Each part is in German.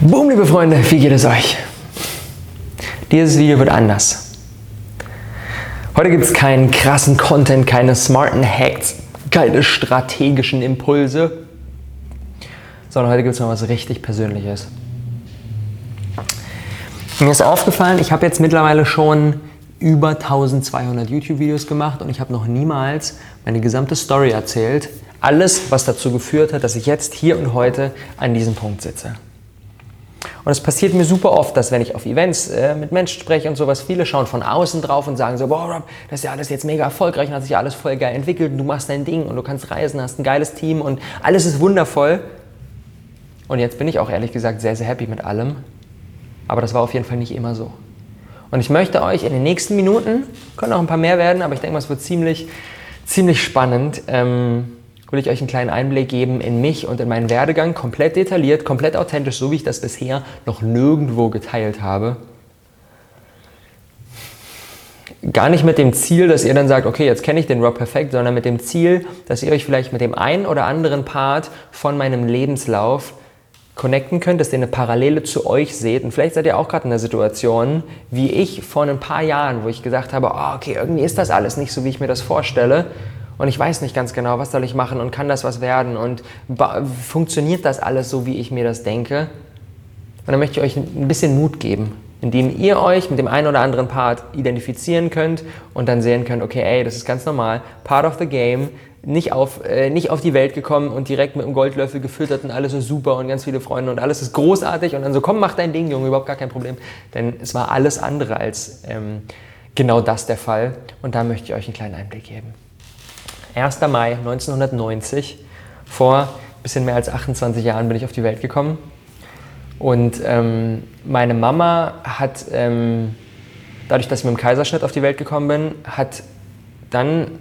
Boom, liebe Freunde, wie geht es euch? Dieses Video wird anders. Heute gibt es keinen krassen Content, keine smarten Hacks, keine strategischen Impulse, sondern heute gibt es mal was richtig Persönliches. Mir ist aufgefallen, ich habe jetzt mittlerweile schon über 1200 YouTube-Videos gemacht und ich habe noch niemals meine gesamte Story erzählt. Alles, was dazu geführt hat, dass ich jetzt hier und heute an diesem Punkt sitze. Und es passiert mir super oft, dass wenn ich auf Events äh, mit Menschen spreche und sowas, viele schauen von außen drauf und sagen so, boah, Rob, das ist ja alles jetzt mega erfolgreich und hat sich alles voll geil entwickelt und du machst dein Ding und du kannst reisen, hast ein geiles Team und alles ist wundervoll. Und jetzt bin ich auch ehrlich gesagt sehr, sehr happy mit allem. Aber das war auf jeden Fall nicht immer so. Und ich möchte euch in den nächsten Minuten, können auch ein paar mehr werden, aber ich denke mal, es wird ziemlich, ziemlich spannend, ähm, will ich euch einen kleinen Einblick geben in mich und in meinen Werdegang, komplett detailliert, komplett authentisch, so wie ich das bisher noch nirgendwo geteilt habe. Gar nicht mit dem Ziel, dass ihr dann sagt, okay, jetzt kenne ich den Rob perfekt, sondern mit dem Ziel, dass ihr euch vielleicht mit dem einen oder anderen Part von meinem Lebenslauf connecten könnt, dass ihr eine Parallele zu euch seht. Und vielleicht seid ihr auch gerade in der Situation, wie ich vor ein paar Jahren, wo ich gesagt habe, oh, okay, irgendwie ist das alles nicht so, wie ich mir das vorstelle und ich weiß nicht ganz genau, was soll ich machen und kann das was werden und funktioniert das alles so, wie ich mir das denke. Und dann möchte ich euch ein bisschen Mut geben, indem ihr euch mit dem einen oder anderen Part identifizieren könnt und dann sehen könnt, okay, ey, das ist ganz normal, part of the game, nicht auf, äh, nicht auf die Welt gekommen und direkt mit einem Goldlöffel gefüttert und alles ist super und ganz viele Freunde und alles ist großartig und dann so, komm, mach dein Ding, Junge, überhaupt gar kein Problem. Denn es war alles andere als ähm, genau das der Fall und da möchte ich euch einen kleinen Einblick geben. 1. Mai 1990, vor ein bisschen mehr als 28 Jahren bin ich auf die Welt gekommen. Und ähm, meine Mama hat, ähm, dadurch, dass ich mit dem Kaiserschnitt auf die Welt gekommen bin, hat dann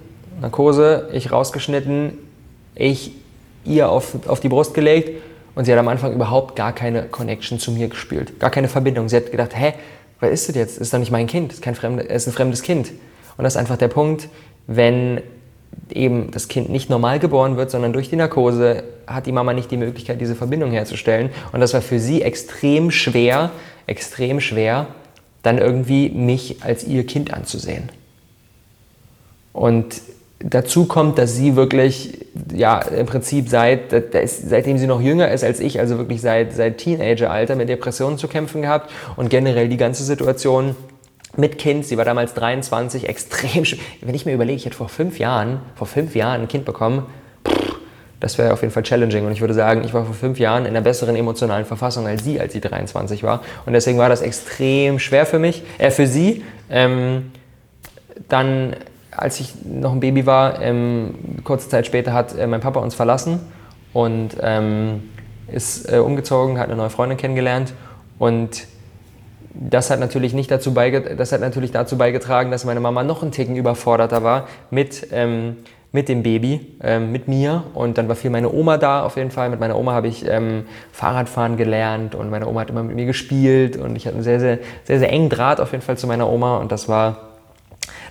Narkose, ich rausgeschnitten, ich ihr auf, auf die Brust gelegt und sie hat am Anfang überhaupt gar keine Connection zu mir gespielt, gar keine Verbindung. Sie hat gedacht, hä, wer ist das jetzt? Das ist doch nicht mein Kind, das ist, kein fremde, ist ein fremdes Kind. Und das ist einfach der Punkt, wenn eben das Kind nicht normal geboren wird, sondern durch die Narkose hat die Mama nicht die Möglichkeit, diese Verbindung herzustellen. Und das war für sie extrem schwer, extrem schwer, dann irgendwie mich als ihr Kind anzusehen. Und dazu kommt, dass sie wirklich, ja, im Prinzip seit, seitdem sie noch jünger ist als ich, also wirklich seit, seit Teenageralter mit Depressionen zu kämpfen gehabt und generell die ganze Situation mit Kind, sie war damals 23, extrem schön. Wenn ich mir überlege, ich hätte vor fünf Jahren, vor fünf Jahren ein Kind bekommen, das wäre auf jeden Fall challenging. Und ich würde sagen, ich war vor fünf Jahren in einer besseren emotionalen Verfassung als sie, als sie 23 war. Und deswegen war das extrem schwer für mich, äh, für sie. Ähm, dann, als ich noch ein Baby war, ähm, kurze Zeit später hat äh, mein Papa uns verlassen und ähm, ist äh, umgezogen, hat eine neue Freundin kennengelernt und das hat natürlich nicht dazu, das hat natürlich dazu beigetragen, dass meine Mama noch einen Ticken überforderter war mit, ähm, mit dem Baby, ähm, mit mir. Und dann war viel meine Oma da auf jeden Fall. Mit meiner Oma habe ich ähm, Fahrradfahren gelernt und meine Oma hat immer mit mir gespielt und ich hatte einen sehr, sehr, sehr, sehr engen Draht auf jeden Fall zu meiner Oma und das war,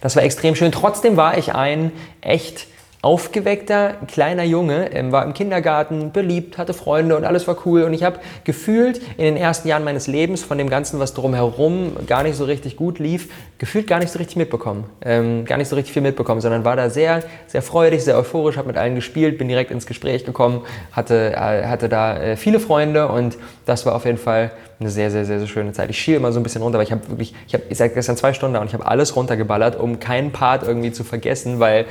das war extrem schön. Trotzdem war ich ein echt aufgeweckter kleiner Junge, ähm, war im Kindergarten, beliebt, hatte Freunde und alles war cool. Und ich habe gefühlt in den ersten Jahren meines Lebens von dem Ganzen, was drumherum gar nicht so richtig gut lief, gefühlt gar nicht so richtig mitbekommen. Ähm, gar nicht so richtig viel mitbekommen, sondern war da sehr, sehr freudig, sehr euphorisch, habe mit allen gespielt, bin direkt ins Gespräch gekommen, hatte, äh, hatte da äh, viele Freunde und das war auf jeden Fall eine sehr, sehr, sehr, sehr schöne Zeit. Ich schiele immer so ein bisschen runter, weil ich habe wirklich, ich habe, gestern zwei Stunden da und ich habe alles runtergeballert, um keinen Part irgendwie zu vergessen, weil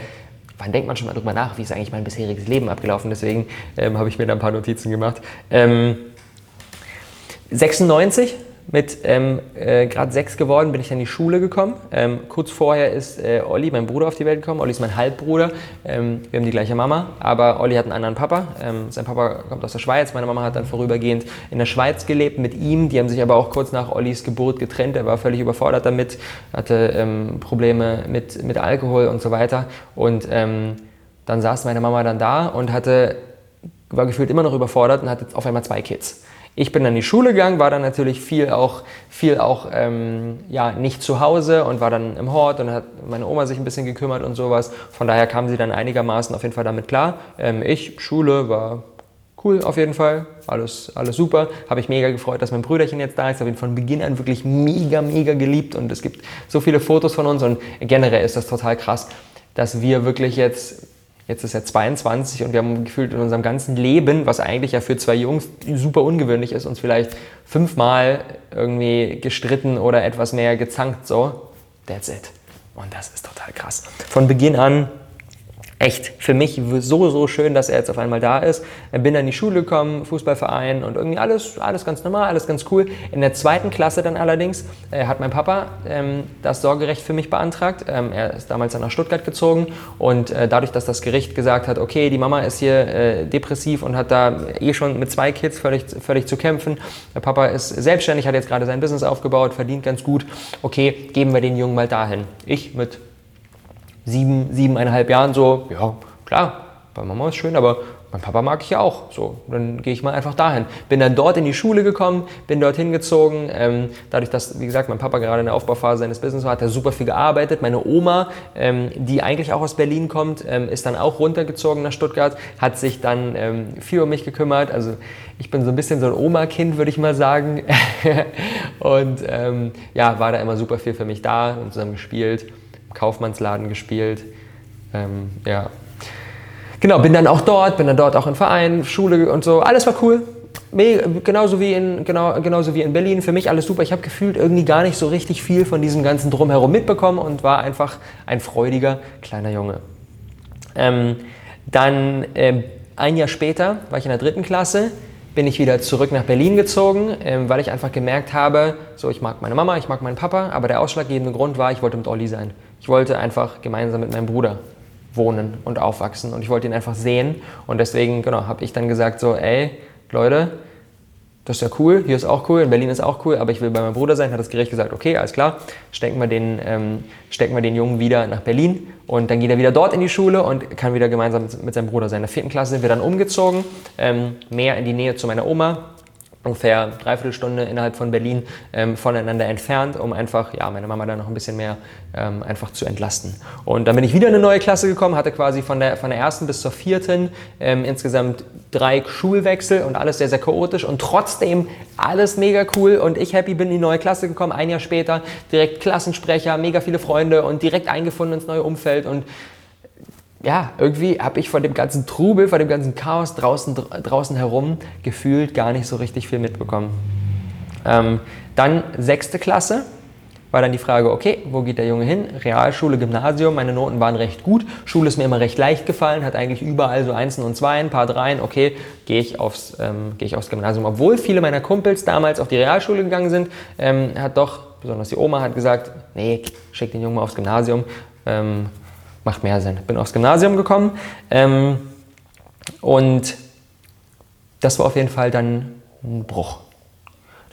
wann denkt man schon mal drüber nach, wie ist eigentlich mein bisheriges Leben abgelaufen? Deswegen ähm, habe ich mir da ein paar Notizen gemacht. Ähm, 96 mit ähm, äh, gerade sechs geworden bin ich in die Schule gekommen. Ähm, kurz vorher ist äh, Olli, mein Bruder, auf die Welt gekommen. Olli ist mein Halbbruder. Ähm, wir haben die gleiche Mama, aber Olli hat einen anderen Papa. Ähm, sein Papa kommt aus der Schweiz. Meine Mama hat dann vorübergehend in der Schweiz gelebt mit ihm. Die haben sich aber auch kurz nach Ollis Geburt getrennt. Er war völlig überfordert damit, hatte ähm, Probleme mit, mit Alkohol und so weiter. Und ähm, dann saß meine Mama dann da und hatte, war gefühlt immer noch überfordert und hatte auf einmal zwei Kids. Ich bin dann in die Schule gegangen, war dann natürlich viel auch, viel auch ähm, ja, nicht zu Hause und war dann im Hort und hat meine Oma sich ein bisschen gekümmert und sowas. Von daher kam sie dann einigermaßen auf jeden Fall damit klar. Ähm, ich, Schule, war cool auf jeden Fall, alles, alles super. Habe ich mega gefreut, dass mein Brüderchen jetzt da ist. Habe ihn von Beginn an wirklich mega, mega geliebt und es gibt so viele Fotos von uns und generell ist das total krass, dass wir wirklich jetzt, jetzt ist er 22 und wir haben gefühlt in unserem ganzen Leben, was eigentlich ja für zwei Jungs super ungewöhnlich ist, uns vielleicht fünfmal irgendwie gestritten oder etwas mehr gezankt, so, that's it. Und das ist total krass. Von Beginn an echt für mich so, so schön, dass er jetzt auf einmal da ist. Bin dann in die Schule gekommen, Fußballverein und irgendwie alles, alles ganz normal, alles ganz cool. In der zweiten Klasse dann allerdings äh, hat mein Papa ähm, das Sorgerecht für mich beantragt. Ähm, er ist damals dann nach Stuttgart gezogen und äh, dadurch, dass das Gericht gesagt hat, okay, die Mama ist hier äh, depressiv und hat da eh schon mit zwei Kids völlig, völlig zu kämpfen. Der Papa ist selbstständig, hat jetzt gerade sein Business aufgebaut, verdient ganz gut. Okay, geben wir den Jungen mal dahin. Ich mit sieben, siebeneinhalb Jahren so, ja, klar, bei Mama ist schön, aber mein Papa mag ich ja auch. So, dann gehe ich mal einfach dahin. Bin dann dort in die Schule gekommen, bin dort hingezogen. Ähm, dadurch, dass, wie gesagt, mein Papa gerade in der Aufbauphase seines Business war, hat er super viel gearbeitet. Meine Oma, ähm, die eigentlich auch aus Berlin kommt, ähm, ist dann auch runtergezogen nach Stuttgart, hat sich dann ähm, viel um mich gekümmert. Also ich bin so ein bisschen so ein Oma-Kind, würde ich mal sagen. und ähm, ja, war da immer super viel für mich da und zusammen gespielt. Kaufmannsladen gespielt. Ähm, ja. Genau, bin dann auch dort, bin dann dort auch im Verein, Schule und so. Alles war cool. Genauso wie, in, genau, genauso wie in Berlin. Für mich alles super. Ich habe gefühlt irgendwie gar nicht so richtig viel von diesem ganzen Drumherum mitbekommen und war einfach ein freudiger kleiner Junge. Ähm, dann ähm, ein Jahr später war ich in der dritten Klasse bin ich wieder zurück nach Berlin gezogen, ähm, weil ich einfach gemerkt habe, so ich mag meine Mama, ich mag meinen Papa, aber der ausschlaggebende Grund war, ich wollte mit Olli sein. Ich wollte einfach gemeinsam mit meinem Bruder wohnen und aufwachsen. Und ich wollte ihn einfach sehen. Und deswegen genau habe ich dann gesagt so, ey Leute, das ist ja cool, hier ist auch cool, in Berlin ist auch cool, aber ich will bei meinem Bruder sein, hat das Gericht gesagt, okay, alles klar, stecken wir den, ähm, stecken wir den Jungen wieder nach Berlin. Und dann geht er wieder dort in die Schule und kann wieder gemeinsam mit, mit seinem Bruder sein. In der vierten Klasse sind wir dann umgezogen, ähm, mehr in die Nähe zu meiner Oma, ungefähr dreiviertel Stunde innerhalb von Berlin ähm, voneinander entfernt, um einfach ja, meine Mama da noch ein bisschen mehr ähm, einfach zu entlasten. Und dann bin ich wieder in eine neue Klasse gekommen, hatte quasi von der, von der ersten bis zur vierten ähm, insgesamt drei Schulwechsel und alles sehr, sehr chaotisch und trotzdem alles mega cool und ich happy bin in die neue Klasse gekommen, ein Jahr später direkt Klassensprecher, mega viele Freunde und direkt eingefunden ins neue Umfeld und ja, irgendwie habe ich von dem ganzen Trubel, von dem ganzen Chaos draußen, draußen herum gefühlt gar nicht so richtig viel mitbekommen. Ähm, dann sechste Klasse war dann die Frage, okay, wo geht der Junge hin? Realschule, Gymnasium, meine Noten waren recht gut. Schule ist mir immer recht leicht gefallen, hat eigentlich überall so Einsen und Zweien, ein paar Dreien. Okay, gehe ich, aufs, ähm, geh ich aufs Gymnasium. Obwohl viele meiner Kumpels damals auf die Realschule gegangen sind, ähm, hat doch, besonders die Oma, hat gesagt, nee, schick den Jungen mal aufs Gymnasium. Ähm, macht mehr Sinn. Bin aufs Gymnasium gekommen ähm, und das war auf jeden Fall dann ein Bruch.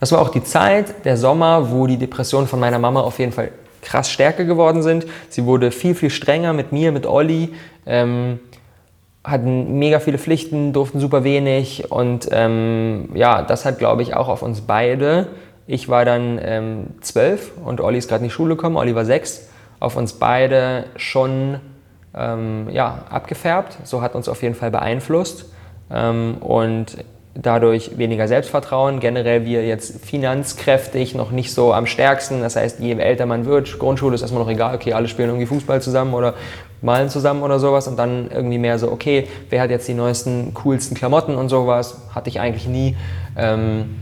Das war auch die Zeit, der Sommer, wo die Depressionen von meiner Mama auf jeden Fall krass stärker geworden sind. Sie wurde viel, viel strenger mit mir, mit Olli, ähm, hatten mega viele Pflichten, durften super wenig und ähm, ja, das hat, glaube ich, auch auf uns beide. Ich war dann ähm, zwölf und Olli ist gerade in die Schule gekommen, Olli war sechs auf uns beide schon ähm, ja, abgefärbt. So hat uns auf jeden Fall beeinflusst. Ähm, und dadurch weniger Selbstvertrauen. Generell wir jetzt finanzkräftig noch nicht so am stärksten. Das heißt, je älter man wird, Grundschule ist erstmal noch egal, okay, alle spielen irgendwie Fußball zusammen oder malen zusammen oder sowas und dann irgendwie mehr so, okay, wer hat jetzt die neuesten, coolsten Klamotten und sowas? Hatte ich eigentlich nie. Ähm,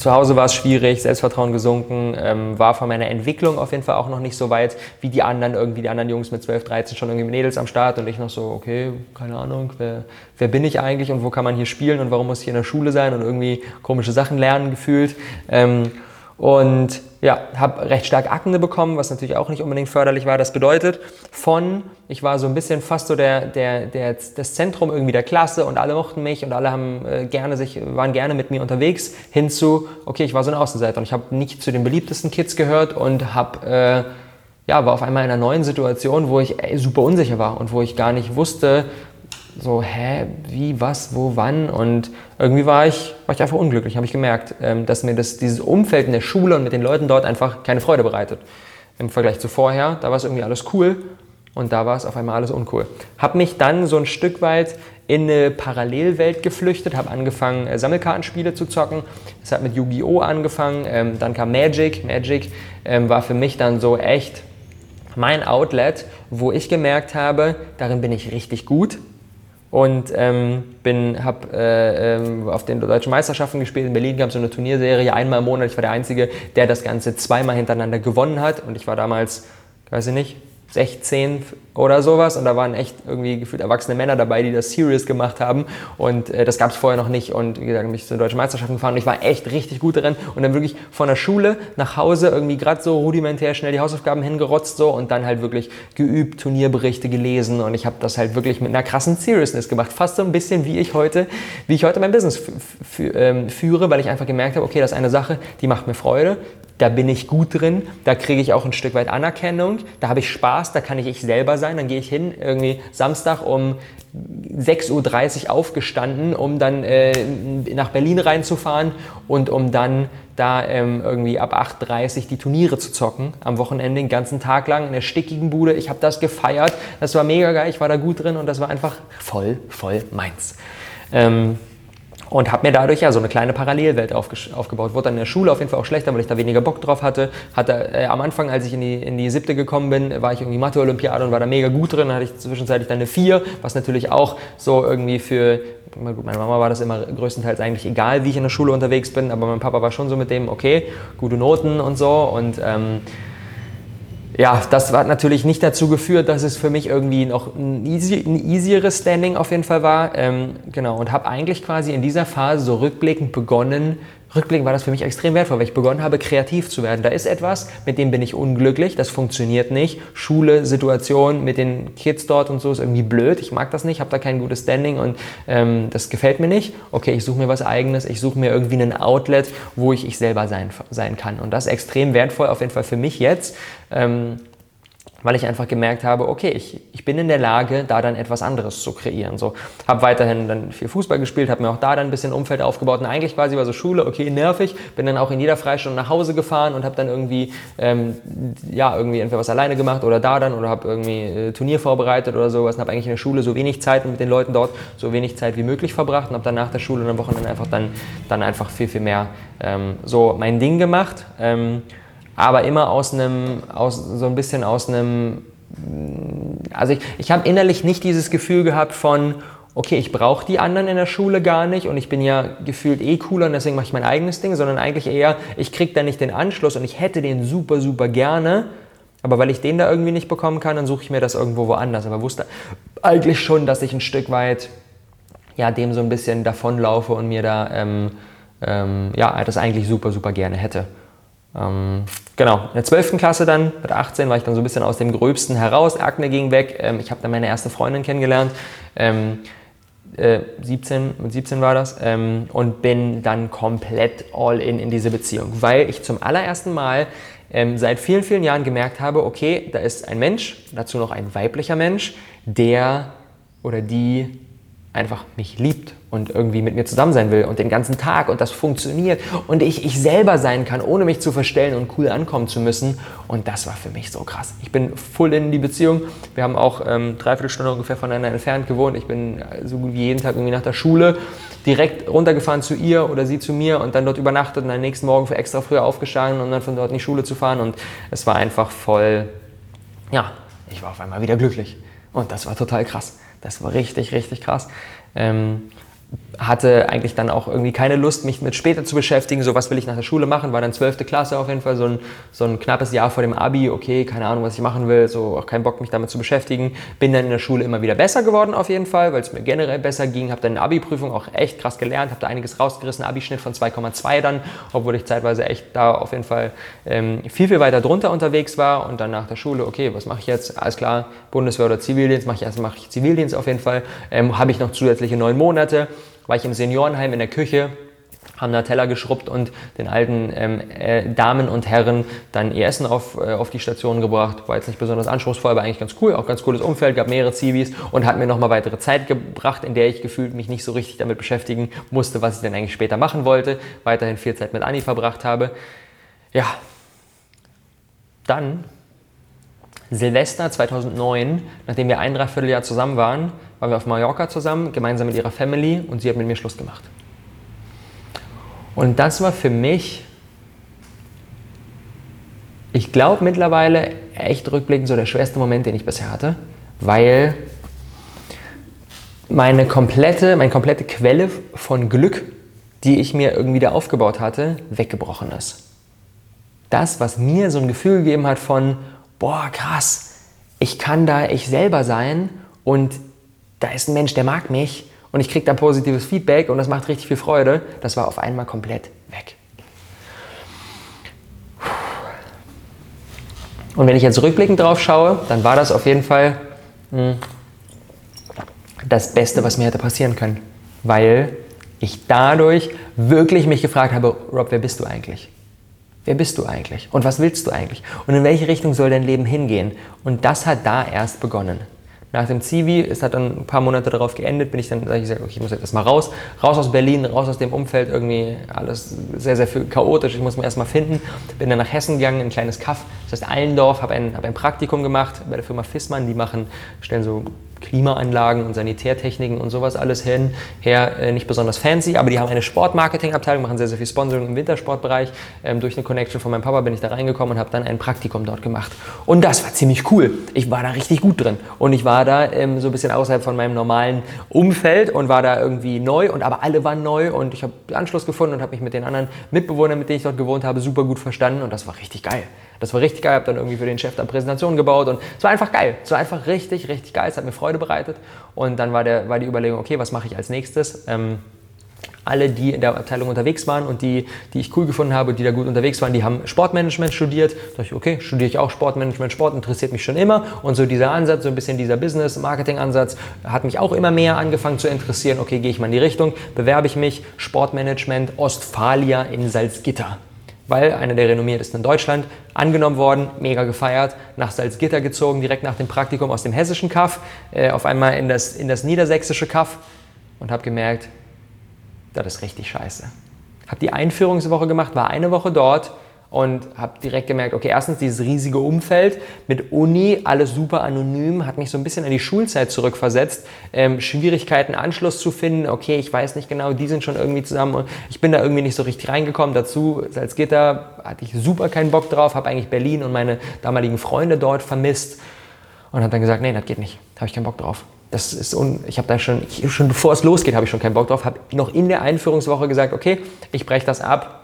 zu Hause war es schwierig, Selbstvertrauen gesunken, ähm, war von meiner Entwicklung auf jeden Fall auch noch nicht so weit wie die anderen, irgendwie die anderen Jungs mit 12, 13 schon irgendwie Mädels am Start und ich noch so, okay, keine Ahnung, wer, wer bin ich eigentlich und wo kann man hier spielen und warum muss ich in der Schule sein und irgendwie komische Sachen lernen gefühlt. Ähm, und ja, habe recht stark Akne bekommen, was natürlich auch nicht unbedingt förderlich war. Das bedeutet, von, ich war so ein bisschen fast so der, der, der, das Zentrum irgendwie der Klasse und alle mochten mich und alle haben äh, gerne sich, waren gerne mit mir unterwegs, hin zu, okay, ich war so ein Außenseiter und ich habe nicht zu den beliebtesten Kids gehört und habe, äh, ja, war auf einmal in einer neuen Situation, wo ich ey, super unsicher war und wo ich gar nicht wusste, so, hä, wie, was, wo, wann und irgendwie war ich, war ich einfach unglücklich, habe ich gemerkt, ähm, dass mir das, dieses Umfeld in der Schule und mit den Leuten dort einfach keine Freude bereitet. Im Vergleich zu vorher, da war es irgendwie alles cool und da war es auf einmal alles uncool. Habe mich dann so ein Stück weit in eine Parallelwelt geflüchtet, habe angefangen, äh, Sammelkartenspiele zu zocken. Es hat mit Yu-Gi-Oh! angefangen, ähm, dann kam Magic. Magic ähm, war für mich dann so echt mein Outlet, wo ich gemerkt habe, darin bin ich richtig gut und ähm, habe äh, äh, auf den deutschen Meisterschaften gespielt. In Berlin gab es so eine Turnierserie, einmal im Monat. Ich war der Einzige, der das Ganze zweimal hintereinander gewonnen hat und ich war damals, weiß ich nicht, 16 oder sowas. Und da waren echt irgendwie gefühlt erwachsene Männer dabei, die das serious gemacht haben. Und äh, das gab es vorher noch nicht. Und wie gesagt, bin ich zur deutschen Meisterschaft gefahren. Und ich war echt richtig gut darin. Und dann wirklich von der Schule nach Hause irgendwie gerade so rudimentär schnell die Hausaufgaben hingerotzt so. Und dann halt wirklich geübt, Turnierberichte gelesen. Und ich habe das halt wirklich mit einer krassen Seriousness gemacht, fast so ein bisschen wie ich heute, wie ich heute mein Business ähm, führe, weil ich einfach gemerkt habe, okay, das ist eine Sache, die macht mir Freude, da bin ich gut drin, da kriege ich auch ein Stück weit Anerkennung, da habe ich Spaß, da kann ich ich selber sein, dann gehe ich hin, irgendwie Samstag um 6.30 Uhr aufgestanden, um dann äh, nach Berlin reinzufahren und um dann da ähm, irgendwie ab 8.30 Uhr die Turniere zu zocken, am Wochenende den ganzen Tag lang in der stickigen Bude. Ich habe das gefeiert, das war mega geil, ich war da gut drin und das war einfach voll, voll meins. Ähm, und habe mir dadurch ja so eine kleine Parallelwelt aufgebaut. Wurde dann in der Schule auf jeden Fall auch schlechter, weil ich da weniger Bock drauf hatte. Hatte äh, am Anfang, als ich in die, in die siebte gekommen bin, war ich irgendwie Mathe-Olympiade und war da mega gut drin. Dann hatte ich zwischenzeitlich dann eine 4, was natürlich auch so irgendwie für Gut, meine Mama war das immer größtenteils eigentlich egal, wie ich in der Schule unterwegs bin, aber mein Papa war schon so mit dem, okay, gute Noten und so. Und ähm, ja, das hat natürlich nicht dazu geführt, dass es für mich irgendwie noch ein, easy, ein easieres Standing auf jeden Fall war. Ähm, genau, und habe eigentlich quasi in dieser Phase so rückblickend begonnen, rückblickend war das für mich extrem wertvoll, weil ich begonnen habe, kreativ zu werden. Da ist etwas, mit dem bin ich unglücklich, das funktioniert nicht. Schule, Situation mit den Kids dort und so ist irgendwie blöd. Ich mag das nicht, habe da kein gutes Standing und ähm, das gefällt mir nicht. Okay, ich suche mir was Eigenes, ich suche mir irgendwie ein Outlet, wo ich ich selber sein, sein kann. Und das ist extrem wertvoll, auf jeden Fall für mich jetzt. Ähm, weil ich einfach gemerkt habe, okay, ich, ich bin in der Lage, da dann etwas anderes zu kreieren. So, habe weiterhin dann viel Fußball gespielt, habe mir auch da dann ein bisschen Umfeld aufgebaut und eigentlich quasi war so Schule, okay, nervig, bin dann auch in jeder Freistunde nach Hause gefahren und habe dann irgendwie, ähm, ja, irgendwie entweder was alleine gemacht oder da dann oder habe irgendwie äh, Turnier vorbereitet oder sowas und habe eigentlich in der Schule so wenig Zeit mit den Leuten dort so wenig Zeit wie möglich verbracht und habe dann nach der Schule und am Wochenende einfach dann, dann einfach viel, viel mehr ähm, so mein Ding gemacht. Ähm, aber immer aus einem, aus, so ein bisschen aus einem, also ich, ich habe innerlich nicht dieses Gefühl gehabt von, okay, ich brauche die anderen in der Schule gar nicht und ich bin ja gefühlt eh cooler und deswegen mache ich mein eigenes Ding, sondern eigentlich eher, ich kriege da nicht den Anschluss und ich hätte den super, super gerne, aber weil ich den da irgendwie nicht bekommen kann, dann suche ich mir das irgendwo woanders. Aber wusste eigentlich schon, dass ich ein Stück weit ja, dem so ein bisschen davonlaufe und mir da ähm, ähm, ja, das eigentlich super, super gerne hätte. Ähm, genau, in der 12. Klasse dann, mit 18 war ich dann so ein bisschen aus dem Gröbsten heraus, Akne ging weg, ähm, ich habe dann meine erste Freundin kennengelernt, ähm, äh, 17, mit 17 war das, ähm, und bin dann komplett all in in diese Beziehung, weil ich zum allerersten Mal ähm, seit vielen, vielen Jahren gemerkt habe, okay, da ist ein Mensch, dazu noch ein weiblicher Mensch, der oder die einfach mich liebt und irgendwie mit mir zusammen sein will und den ganzen Tag und das funktioniert und ich ich selber sein kann, ohne mich zu verstellen und cool ankommen zu müssen. Und das war für mich so krass. Ich bin voll in die Beziehung. Wir haben auch ähm, dreiviertel Stunde ungefähr voneinander entfernt gewohnt. Ich bin so wie jeden Tag irgendwie nach der Schule direkt runtergefahren zu ihr oder sie zu mir und dann dort übernachtet und am nächsten Morgen für extra früher aufgestanden und dann von dort in die Schule zu fahren. Und es war einfach voll, ja, ich war auf einmal wieder glücklich. Und das war total krass. Das war richtig, richtig krass. Ähm, hatte eigentlich dann auch irgendwie keine Lust, mich mit später zu beschäftigen. So, was will ich nach der Schule machen? War dann 12. Klasse auf jeden Fall, so ein, so ein knappes Jahr vor dem Abi. Okay, keine Ahnung, was ich machen will. So, auch keinen Bock, mich damit zu beschäftigen. Bin dann in der Schule immer wieder besser geworden auf jeden Fall, weil es mir generell besser ging. Habe dann in Abi-Prüfung auch echt krass gelernt. Habe da einiges rausgerissen. Abi-Schnitt von 2,2 dann, obwohl ich zeitweise echt da auf jeden Fall ähm, viel, viel weiter drunter unterwegs war. Und dann nach der Schule, okay, was mache ich jetzt? Alles klar, Bundeswehr oder Zivildienst. Mache ich erst mache ich Zivildienst auf jeden Fall. Ähm, Habe ich noch zusätzliche neun Monate war ich im Seniorenheim in der Küche, haben da Teller geschrubbt und den alten ähm, äh, Damen und Herren dann ihr Essen auf, äh, auf die Station gebracht. War jetzt nicht besonders anspruchsvoll, aber eigentlich ganz cool, auch ganz cooles Umfeld, gab mehrere Zivis und hat mir nochmal weitere Zeit gebracht, in der ich gefühlt mich nicht so richtig damit beschäftigen musste, was ich denn eigentlich später machen wollte. Weiterhin viel Zeit mit Anni verbracht habe. Ja, dann Silvester 2009, nachdem wir ein Dreivierteljahr zusammen waren, waren wir auf Mallorca zusammen, gemeinsam mit ihrer Family und sie hat mit mir Schluss gemacht. Und das war für mich, ich glaube mittlerweile echt rückblickend so der schwerste Moment, den ich bisher hatte, weil meine komplette, meine komplette Quelle von Glück, die ich mir irgendwie da aufgebaut hatte, weggebrochen ist. Das, was mir so ein Gefühl gegeben hat von, boah, krass, ich kann da ich selber sein und da ist ein Mensch, der mag mich und ich kriege da positives Feedback und das macht richtig viel Freude, das war auf einmal komplett weg. Und wenn ich jetzt rückblickend drauf schaue, dann war das auf jeden Fall mh, hm, das Beste, was mir hätte passieren können. Weil ich dadurch wirklich mich gefragt habe, Rob, wer bist du eigentlich? Wer bist du eigentlich? Und was willst du eigentlich? Und in welche Richtung soll dein Leben hingehen? Und das hat da erst begonnen. Nach dem Zivi, es hat dann ein paar Monate darauf geendet, bin ich dann, ich gesagt, okay, ich muss jetzt erstmal raus, raus aus Berlin, raus aus dem Umfeld, irgendwie alles sehr, sehr chaotisch, ich muss mich erstmal finden. Bin dann nach Hessen gegangen, in ein kleines Kaff, das heißt Allendorf, habe ein, hab ein Praktikum gemacht bei der Firma Fissmann, die machen, stellen so Klimaanlagen und Sanitärtechniken und sowas alles hin, her, äh, nicht besonders fancy, aber die haben eine Sportmarketingabteilung, machen sehr, sehr viel Sponsoring im Wintersportbereich. Ähm, durch eine Connection von meinem Papa bin ich da reingekommen und habe dann ein Praktikum dort gemacht. Und das war ziemlich cool. Ich war da richtig gut drin und ich war da ähm, so ein bisschen außerhalb von meinem normalen Umfeld und war da irgendwie neu und aber alle waren neu und ich habe Anschluss gefunden und habe mich mit den anderen Mitbewohnern, mit denen ich dort gewohnt habe, super gut verstanden und das war richtig geil. Das war richtig geil, habe dann irgendwie für den Chef dann Präsentationen gebaut und es war einfach geil. Es war einfach richtig, richtig geil. Es hat mir Freude bereitet. Und dann war, der, war die Überlegung, okay, was mache ich als nächstes? Ähm, alle, die in der Abteilung unterwegs waren und die, die ich cool gefunden habe, die da gut unterwegs waren, die haben Sportmanagement studiert. Da dachte ich, okay, studiere ich auch Sportmanagement. Sport interessiert mich schon immer. Und so dieser Ansatz, so ein bisschen dieser Business-Marketing-Ansatz, hat mich auch immer mehr angefangen zu interessieren. Okay, gehe ich mal in die Richtung, bewerbe ich mich, Sportmanagement Ostfalia in Salzgitter weil einer der renommiertesten in Deutschland, angenommen worden, mega gefeiert, nach Salzgitter gezogen, direkt nach dem Praktikum aus dem hessischen Kaff, äh, auf einmal in das, in das niedersächsische Kaff und habe gemerkt, das ist richtig scheiße. Habe die Einführungswoche gemacht, war eine Woche dort und habe direkt gemerkt, okay, erstens dieses riesige Umfeld mit Uni, alles super anonym, hat mich so ein bisschen an die Schulzeit zurückversetzt. Ähm, Schwierigkeiten, Anschluss zu finden, okay, ich weiß nicht genau, die sind schon irgendwie zusammen und ich bin da irgendwie nicht so richtig reingekommen. Dazu, Salzgitter, hatte ich super keinen Bock drauf, habe eigentlich Berlin und meine damaligen Freunde dort vermisst und habe dann gesagt, nee, das geht nicht, habe ich keinen Bock drauf. Das ist un ich habe da schon, schon bevor es losgeht, habe ich schon keinen Bock drauf, habe noch in der Einführungswoche gesagt, okay, ich breche das ab,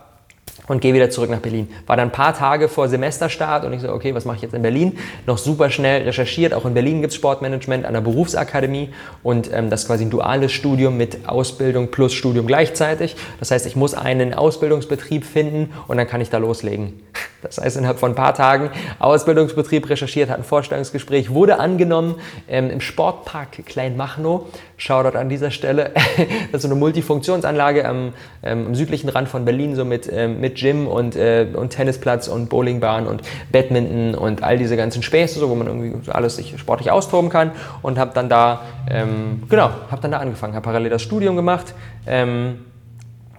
und gehe wieder zurück nach Berlin. War dann ein paar Tage vor Semesterstart und ich so, okay, was mache ich jetzt in Berlin? Noch super schnell recherchiert. Auch in Berlin gibt es Sportmanagement an der Berufsakademie und ähm, das ist quasi ein duales Studium mit Ausbildung plus Studium gleichzeitig. Das heißt, ich muss einen Ausbildungsbetrieb finden und dann kann ich da loslegen. Das heißt, innerhalb von ein paar Tagen Ausbildungsbetrieb recherchiert, hat ein Vorstellungsgespräch, wurde angenommen ähm, im Sportpark Kleinmachnow. Shoutout an dieser Stelle. das ist so eine Multifunktionsanlage am, ähm, am südlichen Rand von Berlin, so mit, ähm, mit Gym und, äh, und Tennisplatz und Bowlingbahn und Badminton und all diese ganzen Späße, so, wo man irgendwie alles sich sportlich austoben kann. Und habe dann da, ähm, genau, habe dann da angefangen, habe parallel das Studium gemacht.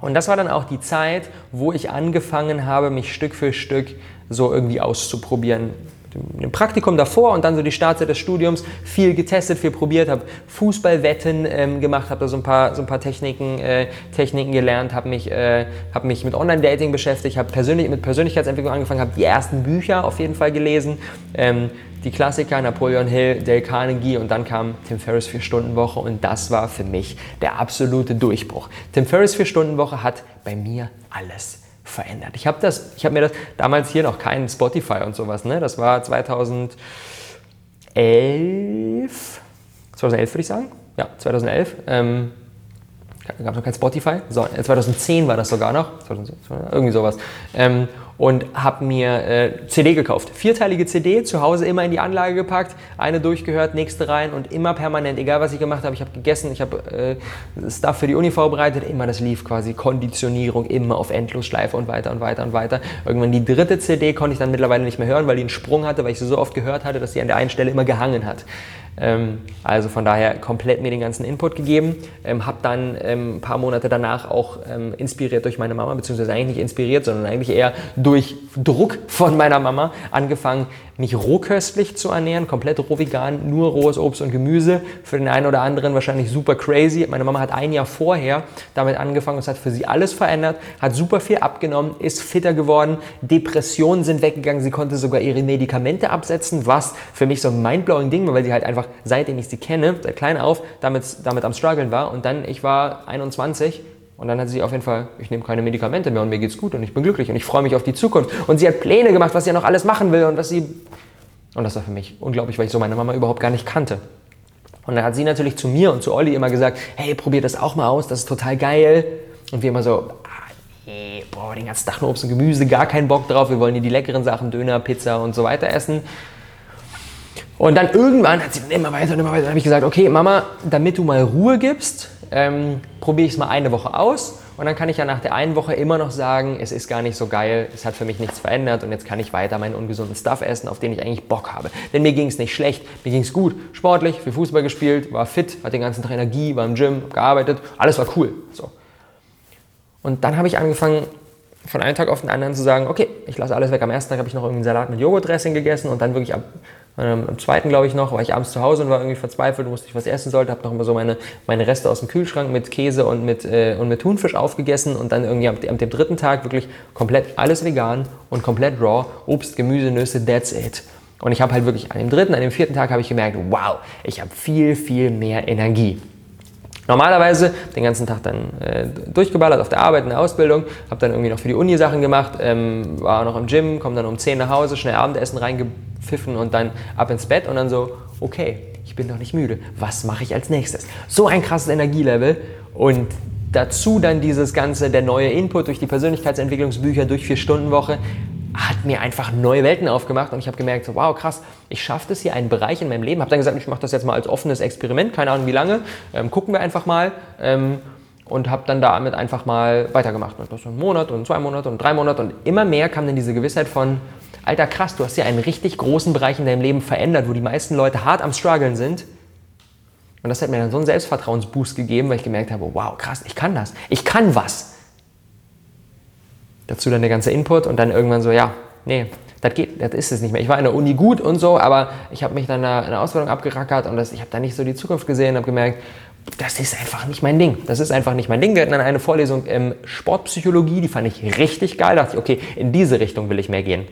Und das war dann auch die Zeit, wo ich angefangen habe, mich Stück für Stück so irgendwie auszuprobieren. Im Praktikum davor und dann so die Startzeit des Studiums viel getestet, viel probiert, habe Fußballwetten ähm, gemacht, habe da so ein paar, so ein paar Techniken, äh, Techniken gelernt, habe mich, äh, hab mich mit Online-Dating beschäftigt, habe persönlich, mit Persönlichkeitsentwicklung angefangen, habe die ersten Bücher auf jeden Fall gelesen. Ähm, die Klassiker, Napoleon Hill, Dale Carnegie und dann kam Tim Ferriss 4-Stunden-Woche und das war für mich der absolute Durchbruch. Tim Ferriss 4-Stunden-Woche hat bei mir alles verändert. Ich habe hab mir das damals hier noch kein Spotify und sowas, ne? Das war 2011, 2011 würde ich sagen, ja, 2011. Ähm, gab es noch kein Spotify, so, 2010 äh, war das sogar noch, 2010, irgendwie sowas. Ähm, und habe mir äh, CD gekauft. Vierteilige CD, zu Hause immer in die Anlage gepackt, eine durchgehört, nächste rein und immer permanent, egal was ich gemacht habe, ich habe gegessen, ich habe äh, Stuff für die Uni vorbereitet, immer das lief quasi, Konditionierung, immer auf Endlosschleife und weiter und weiter und weiter. Irgendwann die dritte CD konnte ich dann mittlerweile nicht mehr hören, weil die einen Sprung hatte, weil ich sie so oft gehört hatte, dass sie an der einen Stelle immer gehangen hat. Ähm, also von daher komplett mir den ganzen Input gegeben. Ähm, habe dann ähm, ein paar Monate danach auch ähm, inspiriert durch meine Mama, beziehungsweise eigentlich nicht inspiriert, sondern eigentlich eher durch Druck von meiner Mama angefangen, mich rohköstlich zu ernähren, komplett roh vegan, nur rohes Obst und Gemüse. Für den einen oder anderen wahrscheinlich super crazy. Meine Mama hat ein Jahr vorher damit angefangen, es hat für sie alles verändert, hat super viel abgenommen, ist fitter geworden, Depressionen sind weggegangen, sie konnte sogar ihre Medikamente absetzen, was für mich so ein mindblowing Ding war, weil sie halt einfach, seitdem ich sie kenne, seit klein auf, damit, damit am struggeln war. Und dann, ich war 21 und dann hat sie auf jeden Fall, ich nehme keine Medikamente mehr und mir geht's gut und ich bin glücklich und ich freue mich auf die Zukunft. Und sie hat Pläne gemacht, was sie noch alles machen will und was sie. Und das war für mich unglaublich, weil ich so meine Mama überhaupt gar nicht kannte. Und dann hat sie natürlich zu mir und zu Olli immer gesagt, hey, probier das auch mal aus, das ist total geil. Und wir immer so, ah, nee, boah, den ganzen Tag nur Obst und Gemüse, gar keinen Bock drauf, wir wollen hier die leckeren Sachen, Döner, Pizza und so weiter essen. Und dann irgendwann hat sie dann immer weiter und immer weiter, dann habe ich gesagt, okay, Mama, damit du mal Ruhe gibst, ähm, probiere ich es mal eine Woche aus und dann kann ich ja nach der einen Woche immer noch sagen, es ist gar nicht so geil, es hat für mich nichts verändert und jetzt kann ich weiter meinen ungesunden Stuff essen, auf den ich eigentlich Bock habe. Denn mir ging es nicht schlecht, mir ging es gut, sportlich, viel Fußball gespielt, war fit, hatte den ganzen Tag Energie, war im Gym, gearbeitet, alles war cool. So. Und dann habe ich angefangen, von einem Tag auf den anderen zu sagen, okay, ich lasse alles weg. Am ersten Tag habe ich noch irgendwie einen Salat mit Joghurtdressing gegessen und dann wirklich ab, ähm, am zweiten, glaube ich noch, war ich abends zu Hause und war irgendwie verzweifelt, wusste nicht, was ich essen sollte, habe noch immer so meine, meine Reste aus dem Kühlschrank mit Käse und mit, äh, und mit Thunfisch aufgegessen und dann irgendwie am, am dem dritten Tag wirklich komplett alles vegan und komplett raw, Obst, Gemüse, Nüsse, that's it. Und ich habe halt wirklich an dem dritten, an dem vierten Tag habe ich gemerkt, wow, ich habe viel, viel mehr Energie. Normalerweise den ganzen Tag dann äh, durchgeballert auf der Arbeit, in der Ausbildung, habe dann irgendwie noch für die Uni Sachen gemacht, ähm, war noch im Gym, komme dann um 10 nach Hause, schnell Abendessen reingepfiffen und dann ab ins Bett und dann so, okay, ich bin doch nicht müde, was mache ich als nächstes? So ein krasses Energielevel und dazu dann dieses ganze, der neue Input durch die Persönlichkeitsentwicklungsbücher, durch vier Stunden Woche, hat mir einfach neue Welten aufgemacht und ich habe gemerkt, so, wow, krass, ich schaffe das hier, einen Bereich in meinem Leben. Habe dann gesagt, ich mache das jetzt mal als offenes Experiment, keine Ahnung wie lange, ähm, gucken wir einfach mal. Ähm, und habe dann damit einfach mal weitergemacht. Und das so einen Monat und zwei Monate und drei Monate und immer mehr kam dann diese Gewissheit von, alter krass, du hast ja einen richtig großen Bereich in deinem Leben verändert, wo die meisten Leute hart am struggeln sind. Und das hat mir dann so einen Selbstvertrauensboost gegeben, weil ich gemerkt habe, wow, krass, ich kann das. Ich kann was. Dazu dann der ganze Input und dann irgendwann so, ja, nee, das geht, das ist es nicht mehr. Ich war in der Uni gut und so, aber ich habe mich dann in der Ausbildung abgerackert und das, ich habe da nicht so die Zukunft gesehen, habe gemerkt, das ist einfach nicht mein Ding. Das ist einfach nicht mein Ding. Wir hatten dann eine Vorlesung im Sportpsychologie, die fand ich richtig geil. Da dachte ich, okay, in diese Richtung will ich mehr gehen.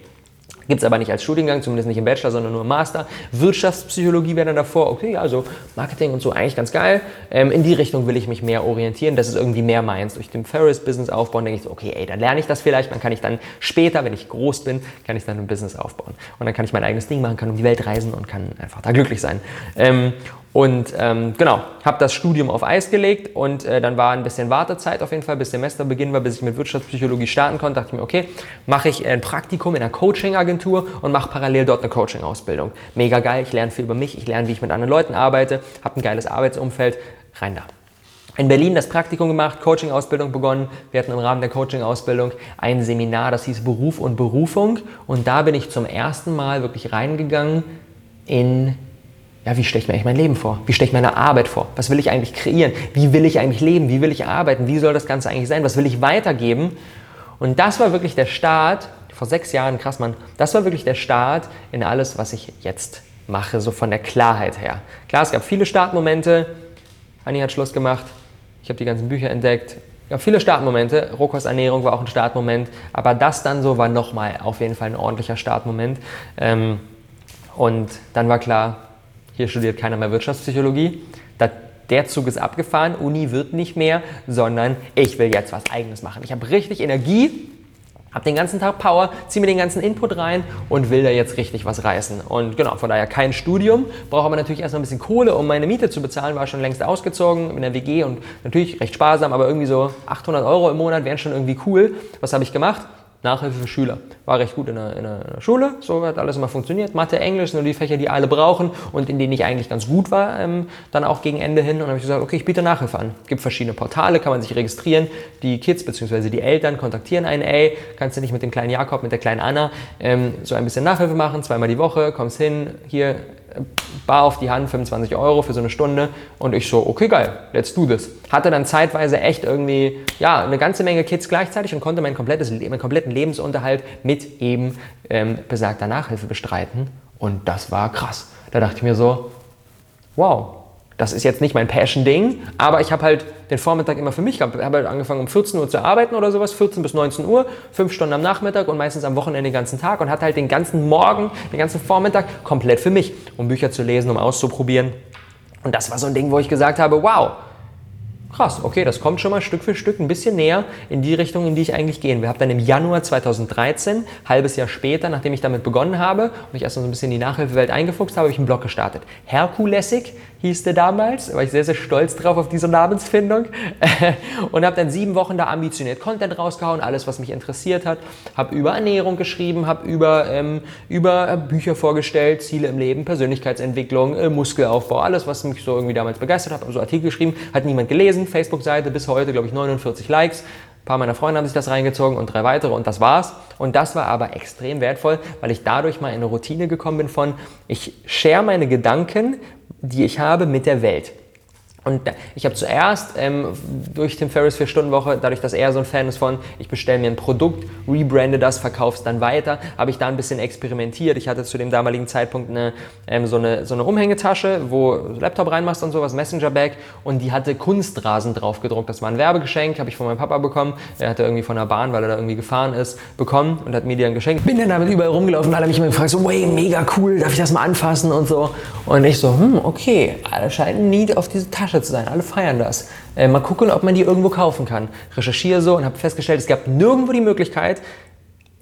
Gibt es aber nicht als Studiengang, zumindest nicht im Bachelor, sondern nur im Master. Wirtschaftspsychologie wäre dann davor, okay, also Marketing und so eigentlich ganz geil. Ähm, in die Richtung will ich mich mehr orientieren. Das ist irgendwie mehr meins. Durch den Ferris-Business aufbauen, denke ich so, okay, ey, dann lerne ich das vielleicht. Dann kann ich dann später, wenn ich groß bin, kann ich dann ein Business aufbauen. Und dann kann ich mein eigenes Ding machen, kann um die Welt reisen und kann einfach da glücklich sein. Ähm, und ähm, genau, habe das Studium auf Eis gelegt und äh, dann war ein bisschen Wartezeit auf jeden Fall, bis Semesterbeginn war, bis ich mit Wirtschaftspsychologie starten konnte. Dachte ich mir, okay, mache ich ein Praktikum in einer Coaching-Agentur und mache parallel dort eine Coaching-Ausbildung. Mega geil, ich lerne viel über mich, ich lerne, wie ich mit anderen Leuten arbeite, habe ein geiles Arbeitsumfeld, rein da. In Berlin das Praktikum gemacht, Coaching-Ausbildung begonnen. Wir hatten im Rahmen der Coaching-Ausbildung ein Seminar, das hieß Beruf und Berufung. Und da bin ich zum ersten Mal wirklich reingegangen in ja, wie stelle ich mir eigentlich mein Leben vor? Wie stelle ich meine Arbeit vor? Was will ich eigentlich kreieren? Wie will ich eigentlich leben? Wie will ich arbeiten? Wie soll das Ganze eigentlich sein? Was will ich weitergeben? Und das war wirklich der Start, vor sechs Jahren, krass Mann, das war wirklich der Start in alles, was ich jetzt mache, so von der Klarheit her. Klar, es gab viele Startmomente. Anni hat Schluss gemacht. Ich habe die ganzen Bücher entdeckt. Es gab viele Startmomente. Rohkosternährung war auch ein Startmoment. Aber das dann so war nochmal auf jeden Fall ein ordentlicher Startmoment. Ähm, und dann war klar, hier studiert keiner mehr Wirtschaftspsychologie. der Zug ist abgefahren, Uni wird nicht mehr, sondern ich will jetzt was Eigenes machen. Ich habe richtig Energie, habe den ganzen Tag Power, ziehe mir den ganzen Input rein und will da jetzt richtig was reißen. Und genau, von daher kein Studium, brauche aber natürlich erstmal ein bisschen Kohle, um meine Miete zu bezahlen, war schon längst ausgezogen in der WG und natürlich recht sparsam, aber irgendwie so 800 Euro im Monat wären schon irgendwie cool. Was habe ich gemacht? Nachhilfe für Schüler. War recht gut in der, in der, Schule, so hat alles immer funktioniert. Mathe, Englisch nur die Fächer, die alle brauchen und in denen ich eigentlich ganz gut war, ähm, dann auch gegen Ende hin. Und dann habe ich gesagt, okay, ich biete Nachhilfe an. Es gibt verschiedene Portale, kann man sich registrieren. Die Kids bzw. die Eltern kontaktieren einen, ey, kannst du nicht mit dem kleinen Jakob, mit der kleinen Anna ähm, so ein bisschen Nachhilfe machen, zweimal die Woche, kommst hin, hier bar auf die Hand 25 Euro für so eine Stunde und ich so, okay, geil, let's do this. Hatte dann zeitweise echt irgendwie, ja, eine ganze Menge Kids gleichzeitig und konnte mein komplettes, meinen kompletten Lebensunterhalt mit eben ähm, besagter Nachhilfe bestreiten und das war krass. Da dachte ich mir so, wow, das ist jetzt nicht mein Passion-Ding, aber ich habe halt den Vormittag immer für mich gehabt. Ich habe halt angefangen um 14 Uhr zu arbeiten oder sowas, 14 bis 19 Uhr, fünf Stunden am Nachmittag und meistens am Wochenende den ganzen Tag und hatte halt den ganzen Morgen, den ganzen Vormittag komplett für mich, um Bücher zu lesen, um auszuprobieren. Und das war so ein Ding, wo ich gesagt habe, wow, krass, okay, das kommt schon mal Stück für Stück ein bisschen näher in die Richtung, in die ich eigentlich gehen will. Habe dann im Januar 2013, halbes Jahr später, nachdem ich damit begonnen habe und mich erstmal so ein bisschen in die Nachhilfewelt eingefuchst habe, habe ich einen Blog gestartet. Herkulessig hieß der damals, war ich sehr, sehr stolz drauf auf diese Namensfindung und habe dann sieben Wochen da ambitioniert Content rausgehauen, alles, was mich interessiert hat, habe über Ernährung geschrieben, habe über, ähm, über äh, Bücher vorgestellt, Ziele im Leben, Persönlichkeitsentwicklung, äh, Muskelaufbau, alles, was mich so irgendwie damals begeistert hat, habe so Artikel geschrieben, hat niemand gelesen, Facebook-Seite bis heute, glaube ich, 49 Likes, ein paar meiner Freunde haben sich das reingezogen und drei weitere und das war's. Und das war aber extrem wertvoll, weil ich dadurch mal in eine Routine gekommen bin von, ich share meine Gedanken die ich habe mit der Welt. Und ich habe zuerst ähm, durch Tim Ferriss 4-Stunden-Woche, dadurch, dass er so ein Fan ist von, ich bestelle mir ein Produkt, rebrande das, verkaufe es dann weiter, habe ich da ein bisschen experimentiert. Ich hatte zu dem damaligen Zeitpunkt eine, ähm, so, eine, so eine Umhängetasche, wo Laptop reinmachst und sowas, Messenger-Bag und die hatte Kunstrasen drauf gedruckt. Das war ein Werbegeschenk, habe ich von meinem Papa bekommen. Er hatte irgendwie von der Bahn, weil er da irgendwie gefahren ist, bekommen und hat mir die dann geschenkt. Bin dann damit überall rumgelaufen und alle mich immer gefragt, so, way, mega cool, darf ich das mal anfassen und so. Und ich so, hm, okay, alle scheinen nie auf diese Tasche Tasche zu sein. Alle feiern das. Äh, mal gucken, ob man die irgendwo kaufen kann. Recherchiere so und habe festgestellt, es gab nirgendwo die Möglichkeit,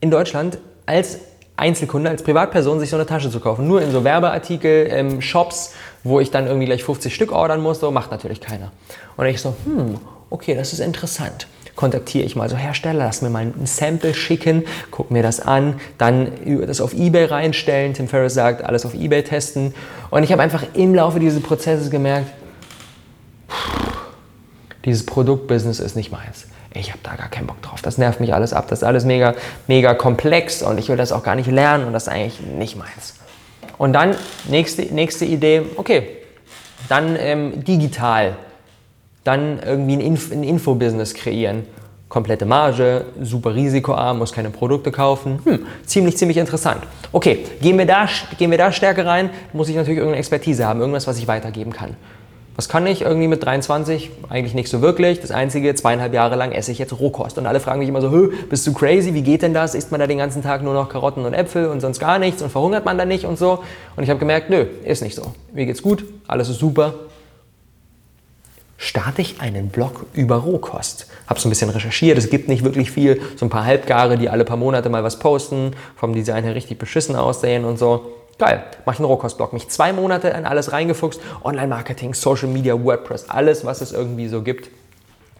in Deutschland als Einzelkunde, als Privatperson sich so eine Tasche zu kaufen. Nur in so Werbeartikel, ähm, Shops, wo ich dann irgendwie gleich 50 Stück ordern musste. Macht natürlich keiner. Und ich so, hm, okay, das ist interessant kontaktiere ich mal so Hersteller, lass mir mal ein Sample schicken, guck mir das an, dann das auf Ebay reinstellen. Tim Ferriss sagt, alles auf Ebay testen. Und ich habe einfach im Laufe dieses Prozesses gemerkt, dieses Produktbusiness ist nicht meins. Ich habe da gar keinen Bock drauf. Das nervt mich alles ab. Das ist alles mega, mega komplex und ich will das auch gar nicht lernen und das ist eigentlich nicht meins. Und dann nächste, nächste Idee, okay, dann ähm, digital, dann irgendwie ein, Inf ein Infobusiness kreieren. Komplette Marge, super risikoarm, muss keine Produkte kaufen. Hm, ziemlich, ziemlich interessant. Okay, gehen wir, da, gehen wir da stärker rein, muss ich natürlich irgendeine Expertise haben, irgendwas, was ich weitergeben kann. Was kann ich irgendwie mit 23? Eigentlich nicht so wirklich. Das Einzige, zweieinhalb Jahre lang esse ich jetzt Rohkost. Und alle fragen mich immer so, bist du crazy? Wie geht denn das? Isst man da den ganzen Tag nur noch Karotten und Äpfel und sonst gar nichts und verhungert man da nicht und so? Und ich habe gemerkt, nö, ist nicht so. Mir geht's gut, alles ist super. Starte ich einen Blog über Rohkost. Habe so ein bisschen recherchiert, es gibt nicht wirklich viel. So ein paar Halbgare, die alle paar Monate mal was posten, vom Design her richtig beschissen aussehen und so. Geil, mach ich einen Rohkostblog. Mich zwei Monate in alles reingefuchst. Online-Marketing, Social Media, WordPress, alles, was es irgendwie so gibt,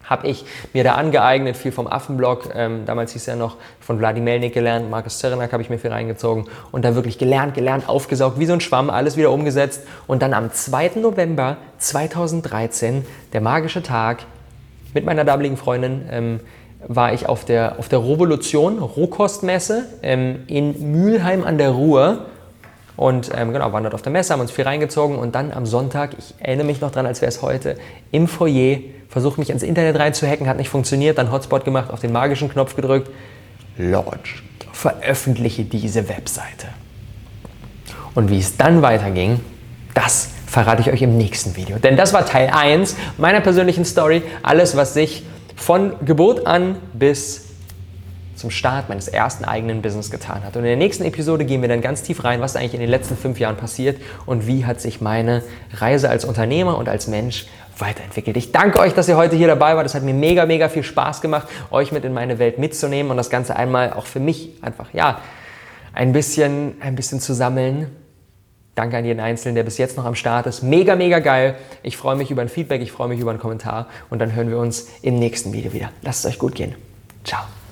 habe ich mir da angeeignet. Viel vom Affenblog, ähm, damals hieß er noch von Wladimir Melnik gelernt, Markus Zerenak habe ich mir viel reingezogen und da wirklich gelernt, gelernt, aufgesaugt, wie so ein Schwamm, alles wieder umgesetzt. Und dann am 2. November 2013, der magische Tag, mit meiner damaligen Freundin, ähm, war ich auf der, auf der Revolution, Rohkostmesse ähm, in Mülheim an der Ruhr und ähm, genau, waren dort auf der Messe, haben uns viel reingezogen und dann am Sonntag, ich erinnere mich noch dran, als wäre es heute, im Foyer versucht mich ins Internet reinzuhacken, hat nicht funktioniert, dann Hotspot gemacht, auf den magischen Knopf gedrückt. Launch, veröffentliche diese Webseite. Und wie es dann weiterging, das verrate ich euch im nächsten Video. Denn das war Teil 1 meiner persönlichen Story. Alles, was sich von Geburt an bis zum Start meines ersten eigenen Business getan hat. Und in der nächsten Episode gehen wir dann ganz tief rein, was eigentlich in den letzten fünf Jahren passiert und wie hat sich meine Reise als Unternehmer und als Mensch weiterentwickelt. Ich danke euch, dass ihr heute hier dabei wart. Es hat mir mega, mega viel Spaß gemacht, euch mit in meine Welt mitzunehmen und das Ganze einmal auch für mich einfach, ja, ein bisschen, ein bisschen zu sammeln. Danke an jeden Einzelnen, der bis jetzt noch am Start ist. Mega, mega geil. Ich freue mich über ein Feedback, ich freue mich über einen Kommentar und dann hören wir uns im nächsten Video wieder. Lasst es euch gut gehen. Ciao.